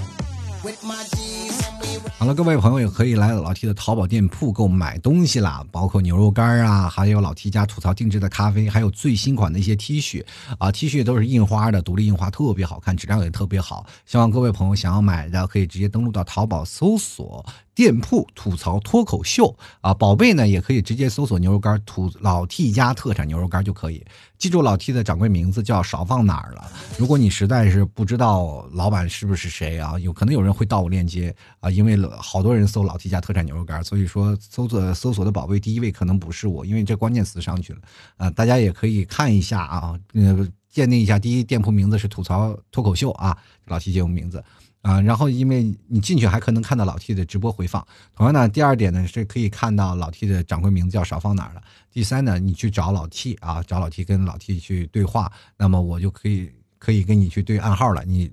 好了，各位朋友也可以来老 T 的淘宝店铺购买东西啦，包括牛肉干啊，还有老 T 家吐槽定制的咖啡，还有最新款的一些 T 恤啊，T 恤都是印花的，独立印花，特别好看，质量也特别好。希望各位朋友想要买的，可以直接登录到淘宝搜索。店铺吐槽脱口秀啊，宝贝呢也可以直接搜索牛肉干吐老 T 家特产牛肉干就可以。记住老 T 的掌柜名字叫少放哪儿了。如果你实在是不知道老板是不是谁啊，有可能有人会盗我链接啊，因为好多人搜老 T 家特产牛肉干，所以说搜索搜索的宝贝第一位可能不是我，因为这关键词上去了啊。大家也可以看一下啊，呃，鉴定一下，第一店铺名字是吐槽脱口秀啊，老 T 节目名字。啊，然后因为你进去还可能看到老 T 的直播回放。同样呢，第二点呢是可以看到老 T 的掌柜名字叫少放哪儿了。第三呢，你去找老 T 啊，找老 T 跟老 T 去对话，那么我就可以可以跟你去对暗号了。你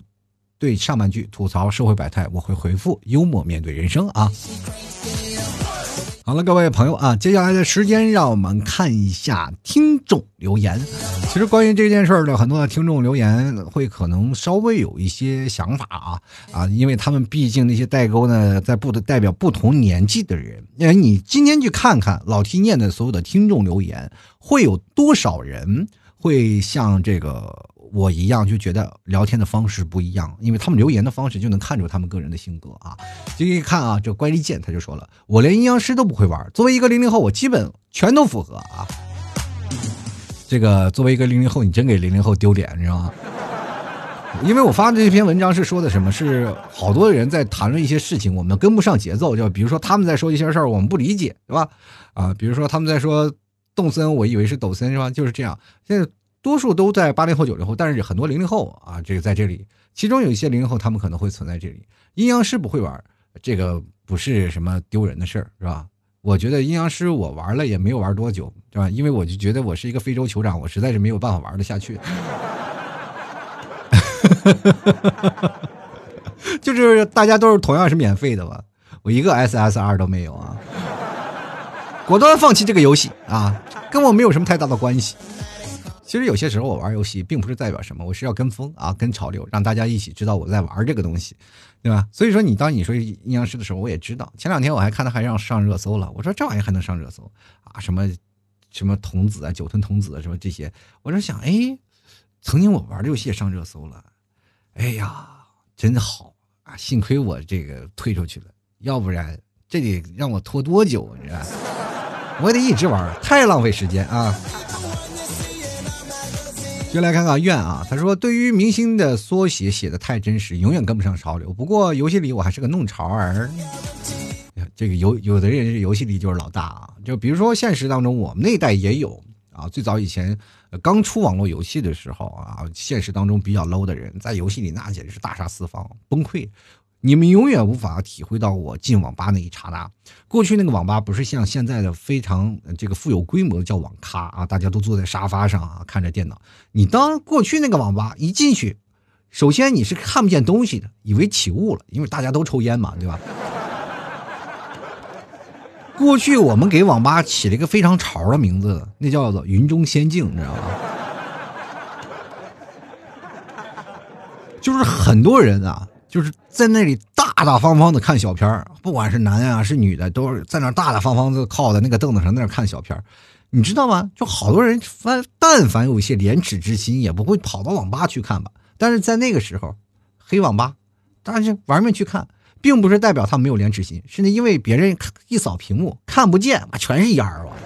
对上半句吐槽社会百态，我会回复幽默面对人生啊。好了，各位朋友啊，接下来的时间让我们看一下听众留言。其实关于这件事儿呢，很多的听众留言会可能稍微有一些想法啊啊，因为他们毕竟那些代沟呢，在不的代表不同年纪的人。那你今天去看看老 T 念的所有的听众留言，会有多少人会像这个？我一样就觉得聊天的方式不一样，因为他们留言的方式就能看出他们个人的性格啊。这一看啊，这乖离剑他就说了，我连阴阳师都不会玩。作为一个零零后，我基本全都符合啊。这个作为一个零零后，你真给零零后丢脸，你知道吗？因为我发的这篇文章是说的什么？是好多人在谈论一些事情，我们跟不上节奏。就比如说他们在说一些事儿，我们不理解，对吧？啊，比如说他们在说动森，我以为是抖森，是吧？就是这样。现在。多数都在八零后、九零后，但是很多零零后啊，这个在这里，其中有一些零零后，他们可能会存在这里。阴阳师不会玩，这个不是什么丢人的事儿，是吧？我觉得阴阳师我玩了也没有玩多久，对吧？因为我就觉得我是一个非洲酋长，我实在是没有办法玩得下去。就是大家都是同样是免费的吧，我一个 SSR 都没有啊，果断放弃这个游戏啊，跟我没有什么太大的关系。其实有些时候我玩游戏并不是代表什么，我是要跟风啊，跟潮流，让大家一起知道我在玩这个东西，对吧？所以说你当你说阴阳师的时候，我也知道。前两天我还看他还让上热搜了，我说这玩意还能上热搜啊？什么什么童子啊，九吞童子啊什么这些，我就想，哎，曾经我玩的游戏也上热搜了，哎呀，真好啊！幸亏我这个退出去了，要不然这得让我拖多久？你知道？我得一直玩，太浪费时间啊！就来看看愿啊，他说：“对于明星的缩写写的太真实，永远跟不上潮流。不过游戏里我还是个弄潮儿。这个有有的人是游戏里就是老大啊，就比如说现实当中，我们那一代也有啊。最早以前刚出网络游戏的时候啊，现实当中比较 low 的人，在游戏里那简直是大杀四方，崩溃。你们永远无法体会到我进网吧那一刹那。过去那个网吧不是像现在的非常这个富有规模的叫网咖啊，大家都坐在沙发上啊，看着电脑。你当过去那个网吧一进去，首先你是看不见东西的，以为起雾了，因为大家都抽烟嘛，对吧？过去我们给网吧起了一个非常潮的名字，那叫做“云中仙境”，你知道吗？就是很多人啊。就是在那里大大方方的看小片儿，不管是男啊是女的，都是在那大大方方的靠在那个凳子上那看小片儿，你知道吗？就好多人凡但凡有一些廉耻之心，也不会跑到网吧去看吧。但是在那个时候，黑网吧，但是玩命去看，并不是代表他没有廉耻心，是因为别人一扫屏幕看不见，全是烟儿啊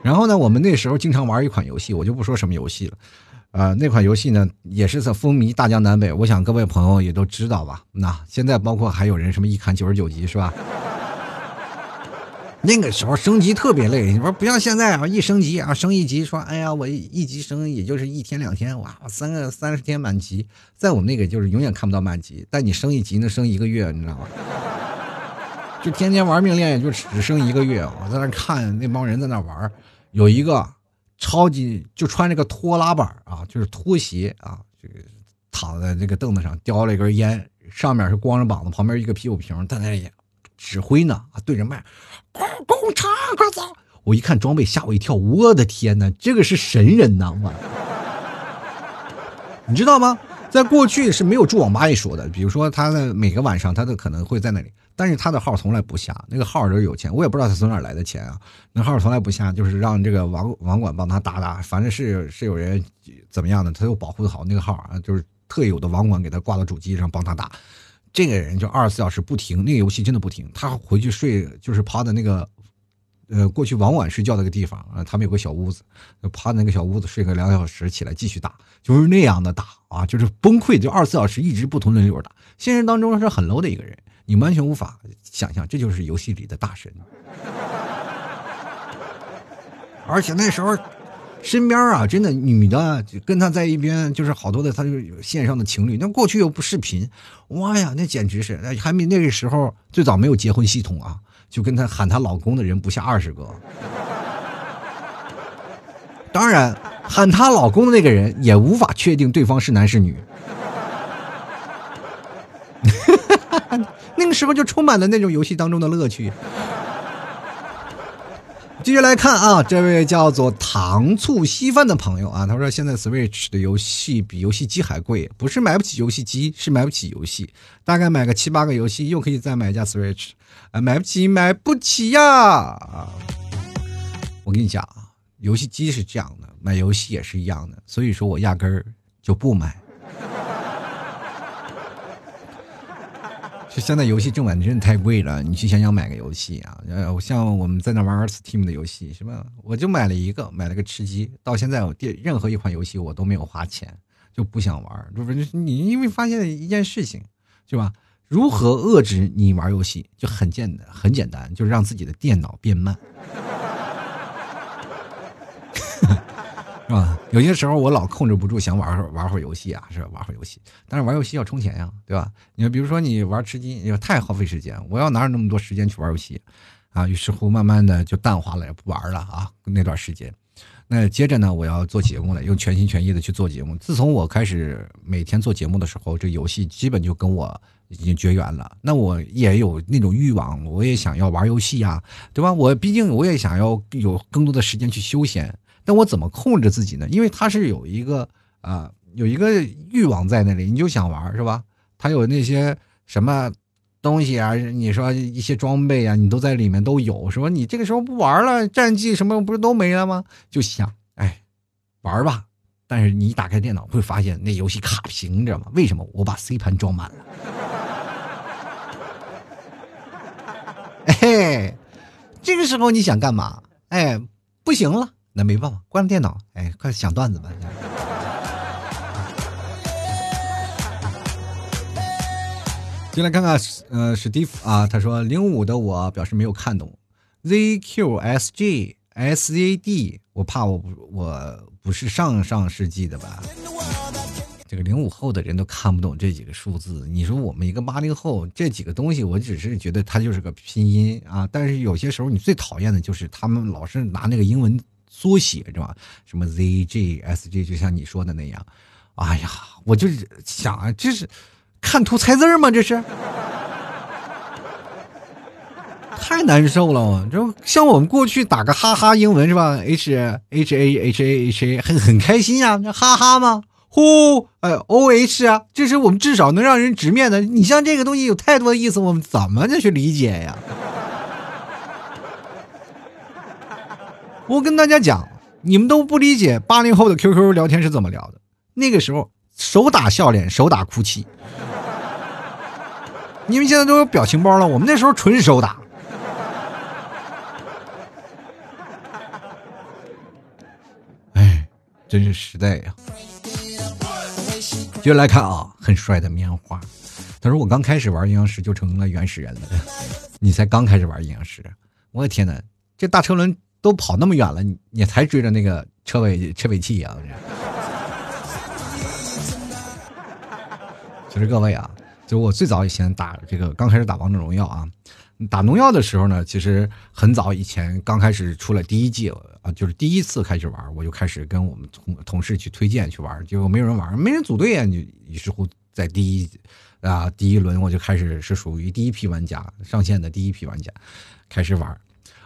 然后呢，我们那时候经常玩一款游戏，我就不说什么游戏了。呃，那款游戏呢，也是在风靡大江南北。我想各位朋友也都知道吧？那现在包括还有人什么一砍九十九级是吧？那个时候升级特别累，你说不像现在啊，一升级啊，升一级说，哎呀，我一级升也就是一天两天，哇，三个三十天满级。在我们那个就是永远看不到满级，但你升一级能升一个月，你知道吗？就天天玩命练，也就只升一个月。我在那看那帮人在那玩，有一个。超级就穿这个拖拉板啊，就是拖鞋啊，这个躺在这个凳子上叼了一根烟，上面是光着膀子，旁边一个啤酒瓶，在那里指挥呢啊，对着麦，咣咣嚓，快走！我一看装备，吓我一跳，我的天哪，这个是神人呐！我，你知道吗？在过去是没有住网吧一说的，比如说他的每个晚上，他都可能会在那里。但是他的号从来不下，那个号都是有钱，我也不知道他从哪来的钱啊。那号从来不下，就是让这个网网管帮他打打，反正是是有人怎么样的，他又保护好那个号啊，就是特有的网管给他挂到主机上帮他打。这个人就二十四小时不停，那个游戏真的不停。他回去睡就是趴在那个，呃，过去晚晚睡觉那个地方啊，他们有个小屋子，趴在那个小屋子睡个两小时，起来继续打，就是那样的打啊，就是崩溃，就二十四小时一直不同轮流打。现实当中是很 low 的一个人。你完全无法想象，这就是游戏里的大神。而且那时候，身边啊，真的女的跟他在一边，就是好多的，他就线上的情侣。那过去又不视频，哇呀，那简直是，还没那个时候最早没有结婚系统啊，就跟她喊她老公的人不下二十个。当然，喊她老公的那个人也无法确定对方是男是女。那个时候就充满了那种游戏当中的乐趣。继续来看啊，这位叫做糖醋稀饭的朋友啊，他说现在 Switch 的游戏比游戏机还贵，不是买不起游戏机，是买不起游戏。大概买个七八个游戏，又可以再买一架 Switch，啊，买不起，买不起呀！我跟你讲啊，游戏机是这样的，买游戏也是一样的，所以说我压根儿就不买。就现在游戏正版真的太贵了，你去想想买个游戏啊，呃，像我们在那玩 Steam 的游戏，是吧？我就买了一个，买了个吃鸡，到现在我电任何一款游戏我都没有花钱，就不想玩。不是你因为发现一件事情，是吧？如何遏制你玩游戏？就很简单，很简单，就是让自己的电脑变慢。是吧？有些时候我老控制不住，想玩会儿玩会儿游戏啊，是吧？玩会儿游戏，但是玩游戏要充钱呀，对吧？你比如说你玩吃鸡，也太耗费时间，我要哪有那么多时间去玩游戏啊？于是乎，慢慢的就淡化了，也不玩了啊。那段时间，那接着呢，我要做节目了，又全心全意的去做节目。自从我开始每天做节目的时候，这游戏基本就跟我已经绝缘了。那我也有那种欲望，我也想要玩游戏呀，对吧？我毕竟我也想要有更多的时间去休闲。那我怎么控制自己呢？因为他是有一个啊，有一个欲望在那里，你就想玩是吧？他有那些什么东西啊？你说一些装备啊，你都在里面都有，是吧？你这个时候不玩了，战绩什么不是都没了吗？就想哎，玩吧。但是你打开电脑会发现那游戏卡屏，你知道吗？为什么？我把 C 盘装满了。哎，这个时候你想干嘛？哎，不行了。那没办法，关了电脑，哎，快想段子吧。进来看看，呃，史蒂夫啊，他说零五的我表示没有看懂，ZQSGSAD，我怕我不我不是上上世纪的吧？这个零五后的人都看不懂这几个数字，你说我们一个八零后，这几个东西，我只是觉得它就是个拼音啊。但是有些时候，你最讨厌的就是他们老是拿那个英文缩写，是吧？什么 ZG、SG，就像你说的那样。哎呀，我就是想啊，这是看图猜字吗？这是。太难受了，就像我们过去打个哈哈英文是吧？H H A H A H A 很很开心呀，哈哈吗？呼，哎，O H 啊，这是我们至少能让人直面的。你像这个东西有太多的意思，我们怎么的去理解呀？我跟大家讲，你们都不理解八零后的 QQ 聊天是怎么聊的。那个时候手打笑脸，手打哭泣。你们现在都有表情包了，我们那时候纯手打。哎真是时代呀！接着来看啊，很帅的棉花。他说：“我刚开始玩阴阳师就成了原始人了。”你才刚开始玩阴阳师，我的天哪！这大车轮都跑那么远了，你你才追着那个车尾车尾气啊！其实各位啊，就我最早以前打这个，刚开始打王者荣耀啊。打农药的时候呢，其实很早以前刚开始出来第一季啊，就是第一次开始玩，我就开始跟我们同同事去推荐去玩，结果没有人玩，没人组队啊，就于是乎在第一啊第一轮我就开始是属于第一批玩家上线的第一批玩家，开始玩，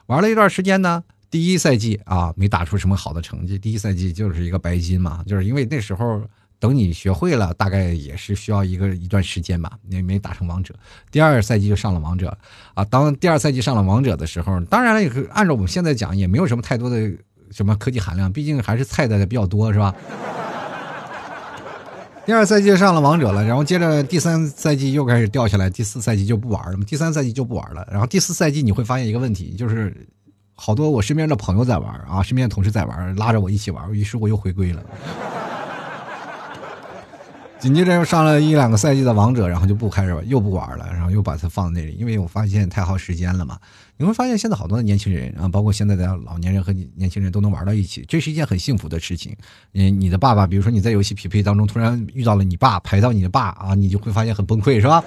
玩了一段时间呢，第一赛季啊没打出什么好的成绩，第一赛季就是一个白金嘛，就是因为那时候。等你学会了，大概也是需要一个一段时间吧。也没打成王者，第二赛季就上了王者啊。当第二赛季上了王者的时候，当然了，也是按照我们现在讲，也没有什么太多的什么科技含量，毕竟还是菜的比较多，是吧？第二赛季上了王者了，然后接着第三赛季又开始掉下来，第四赛季就不玩了。第三赛季就不玩了，然后第四赛季你会发现一个问题，就是好多我身边的朋友在玩啊，身边的同事在玩，拉着我一起玩，于是我又回归了。紧接着又上了一两个赛季的王者，然后就不开始又不玩了，然后又把它放在那里，因为我发现太耗时间了嘛。你会发现现在好多的年轻人啊，包括现在的老年人和年轻人都能玩到一起，这是一件很幸福的事情。嗯，你的爸爸，比如说你在游戏匹配当中突然遇到了你爸，排到你的爸啊，你就会发现很崩溃，是吧？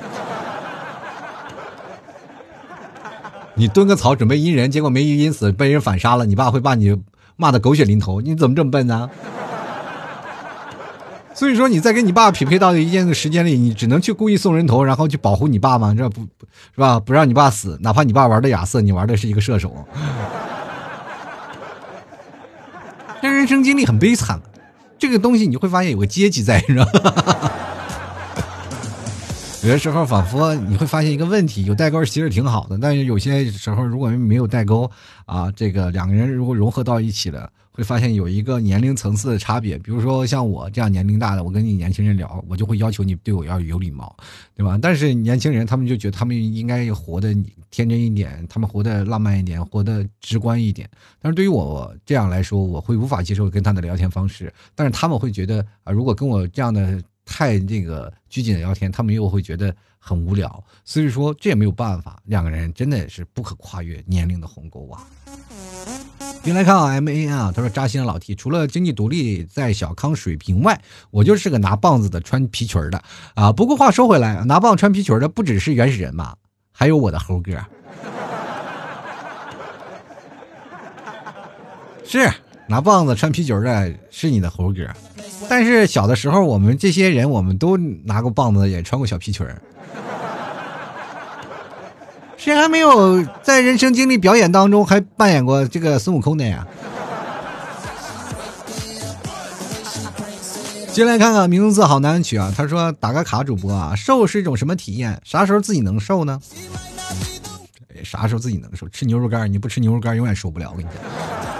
你蹲个草准备阴人，结果没阴阴死，被人反杀了，你爸会把你骂的狗血淋头，你怎么这么笨呢？所以说，你在跟你爸匹配到的一件时间里，你只能去故意送人头，然后去保护你爸吗？这不，是吧？不让你爸死，哪怕你爸玩的亚瑟，你玩的是一个射手，这人生经历很悲惨。这个东西你会发现有个阶级在，是吧？有的时候仿佛你会发现一个问题，有代沟其实挺好的，但是有些时候如果没有代沟啊，这个两个人如果融合到一起了。会发现有一个年龄层次的差别，比如说像我这样年龄大的，我跟你年轻人聊，我就会要求你对我要有礼貌，对吧？但是年轻人他们就觉得他们应该活得天真一点，他们活得浪漫一点，活得直观一点。但是对于我这样来说，我会无法接受跟他的聊天方式。但是他们会觉得啊，如果跟我这样的太这个拘谨的聊天，他们又会觉得很无聊。所以说这也没有办法，两个人真的是不可跨越年龄的鸿沟啊。你来看啊，M A 啊，他说扎心了老 T，除了经济独立在小康水平外，我就是个拿棒子的穿皮裙的啊。不过话说回来，拿棒穿皮裙的不只是原始人嘛，还有我的猴哥。是拿棒子穿皮裙的是你的猴哥，但是小的时候我们这些人我们都拿过棒子，也穿过小皮裙儿。谁还没有在人生经历表演当中还扮演过这个孙悟空的呀？进来看看名字好难取啊！他说打个卡主播啊，瘦是一种什么体验？啥时候自己能瘦呢？啥时候自己能瘦？吃牛肉干，你不吃牛肉干永远瘦不了。我跟你讲。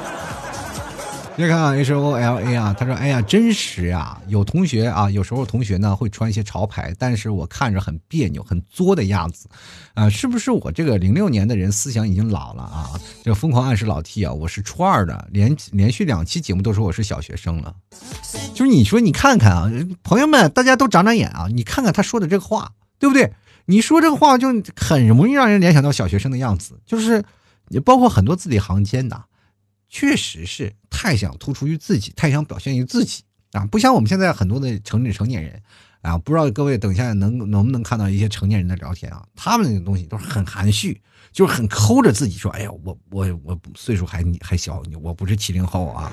别看，H O L A 啊，他说：“哎呀，真实呀！有同学啊，有时候同学呢会穿一些潮牌，但是我看着很别扭、很作的样子，啊，是不是我这个零六年的人思想已经老了啊？这疯狂暗示老 T 啊，我是初二的，连连续两期节目都说我是小学生了，就是你说你看看啊，朋友们，大家都长长眼啊，你看看他说的这个话，对不对？你说这个话就很容易让人联想到小学生的样子，就是你包括很多字里行间的。”确实是太想突出于自己，太想表现于自己，啊，不像我们现在很多的成成年人啊，不知道各位等一下能能不能看到一些成年人的聊天啊，他们那个东西都是很含蓄，就是很抠着自己说，哎呀，我我我岁数还还小，我不是七零后啊。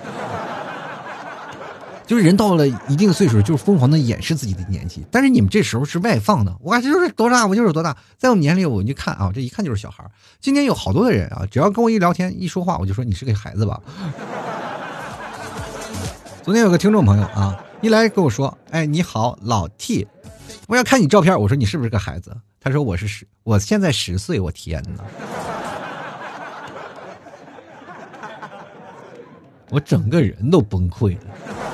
就是人到了一定岁数，就是疯狂的掩饰自己的年纪。但是你们这时候是外放的，我就是多大，我就是多大。在我们眼里，我就看啊，这一看就是小孩今天有好多的人啊，只要跟我一聊天、一说话，我就说你是个孩子吧。昨天有个听众朋友啊，一来跟我说：“哎，你好，老 T，我要看你照片。”我说：“你是不是个孩子？”他说：“我是十，我现在十岁。”我天哪！我整个人都崩溃了。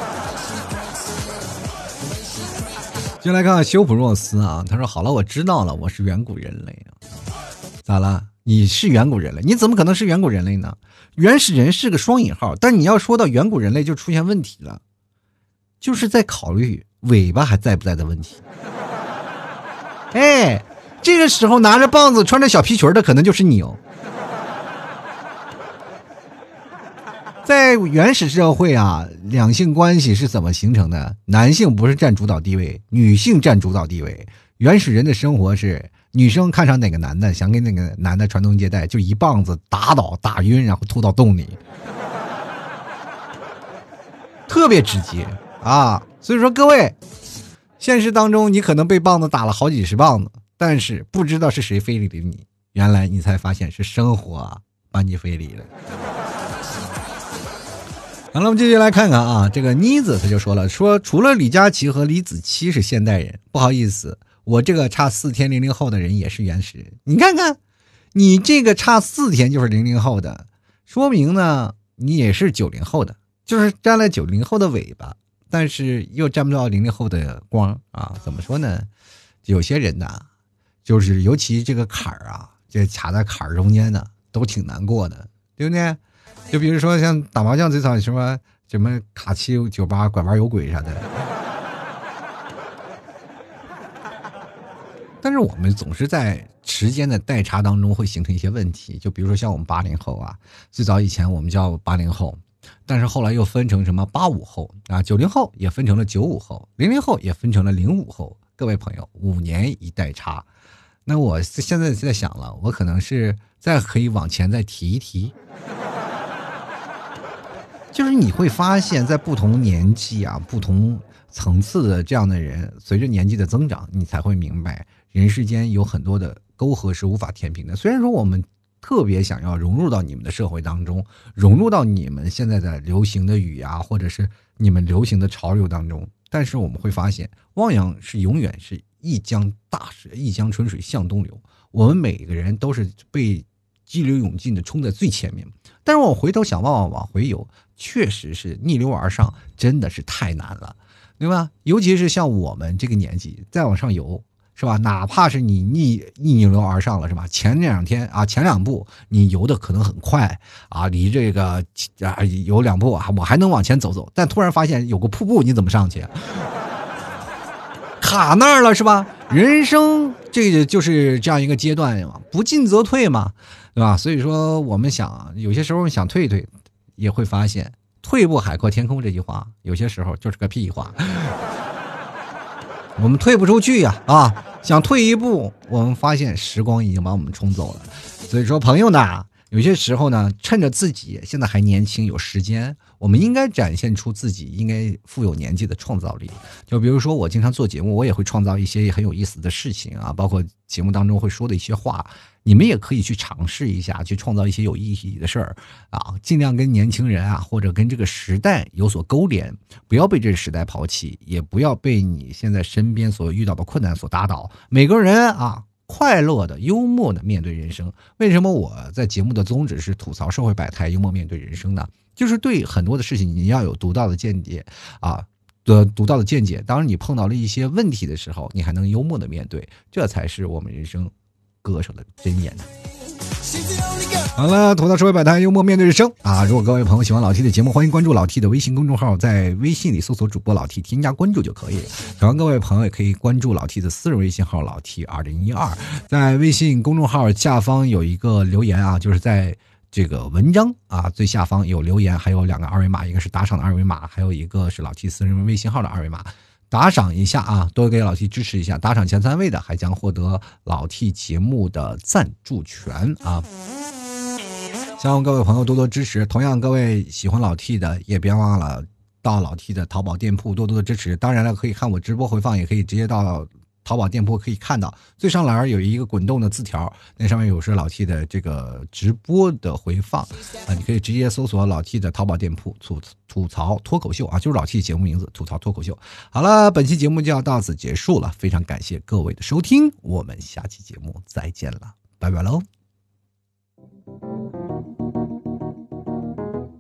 就来看看修普若斯啊，他说：“好了，我知道了，我是远古人类啊，咋了？你是远古人类？你怎么可能是远古人类呢？原始人是个双引号，但你要说到远古人类就出现问题了，就是在考虑尾巴还在不在的问题。哎，这个时候拿着棒子穿着小皮裙的可能就是你哦。”在原始社会啊，两性关系是怎么形成的？男性不是占主导地位，女性占主导地位。原始人的生活是，女生看上哪个男的，想给那个男的传宗接代，就一棒子打倒、打晕，然后吐到洞里，特别直接啊！所以说，各位，现实当中你可能被棒子打了好几十棒子，但是不知道是谁非礼了你，原来你才发现是生活把你非礼了。好了，我们继续来看看啊，这个妮子他就说了，说除了李佳琦和李子柒是现代人，不好意思，我这个差四天零零后的人也是原始人。你看看，你这个差四天就是零零后的，说明呢你也是九零后的，就是沾了九零后的尾巴，但是又沾不到零零后的光啊。怎么说呢？有些人呐，就是尤其这个坎儿啊，这卡在坎儿中间的，都挺难过的，对不对？就比如说像打麻将这场什么什么卡七九八拐弯有鬼啥的，但是我们总是在时间的代差当中会形成一些问题。就比如说像我们八零后啊，最早以前我们叫八零后，但是后来又分成什么八五后啊，九零后也分成了九五后，零零后也分成了零五后。各位朋友，五年一代差，那我现在在想了，我可能是再可以往前再提一提。就是你会发现，在不同年纪啊、不同层次的这样的人，随着年纪的增长，你才会明白，人世间有很多的沟壑是无法填平的。虽然说我们特别想要融入到你们的社会当中，融入到你们现在的流行的语啊，或者是你们流行的潮流当中，但是我们会发现，汪洋是永远是一江大水，一江春水向东流。我们每个人都是被激流勇进的冲在最前面，但是我回头想往往往回游。确实是逆流而上，真的是太难了，对吧？尤其是像我们这个年纪再往上游，是吧？哪怕是你逆逆流而上了，是吧？前两天啊，前两步你游的可能很快啊，离这个啊有两步啊，我还能往前走走，但突然发现有个瀑布，你怎么上去？卡那儿了，是吧？人生这个就是这样一个阶段嘛，不进则退嘛，对吧？所以说，我们想有些时候想退一退。也会发现“退步海阔天空”这句话有些时候就是个屁话，我们退不出去呀！啊，想退一步，我们发现时光已经把我们冲走了。所以说，朋友呢，有些时候呢，趁着自己现在还年轻，有时间。我们应该展现出自己应该富有年纪的创造力，就比如说我经常做节目，我也会创造一些很有意思的事情啊，包括节目当中会说的一些话，你们也可以去尝试一下，去创造一些有意义的事儿啊，尽量跟年轻人啊，或者跟这个时代有所勾连，不要被这个时代抛弃，也不要被你现在身边所遇到的困难所打倒。每个人啊，快乐的、幽默的面对人生。为什么我在节目的宗旨是吐槽社会百态，幽默面对人生呢？就是对很多的事情，你要有独到的见解啊，的独到的见解。当你碰到了一些问题的时候，你还能幽默的面对，这才是我们人生歌手的真言。好了，吐槽社会百态，幽默面对人生啊！如果各位朋友喜欢老 T 的节目，欢迎关注老 T 的微信公众号，在微信里搜索主播老 T，添加关注就可以。喜欢各位朋友也可以关注老 T 的私人微信号老 T 二零一二，在微信公众号下方有一个留言啊，就是在。这个文章啊，最下方有留言，还有两个二维码，一个是打赏的二维码，还有一个是老 T 私人微信号的二维码。打赏一下啊，多给老 T 支持一下，打赏前三位的还将获得老 T 节目的赞助权啊！希望各位朋友多多支持。同样，各位喜欢老 T 的也别忘了到老 T 的淘宝店铺多多的支持。当然了，可以看我直播回放，也可以直接到。淘宝店铺可以看到最上栏有一个滚动的字条，那上面有是老 T 的这个直播的回放啊，你可以直接搜索老 T 的淘宝店铺吐吐槽脱口秀啊，就是老 T 节目名字吐槽脱口秀。好了，本期节目就要到此结束了，非常感谢各位的收听，我们下期节目再见了，拜拜喽。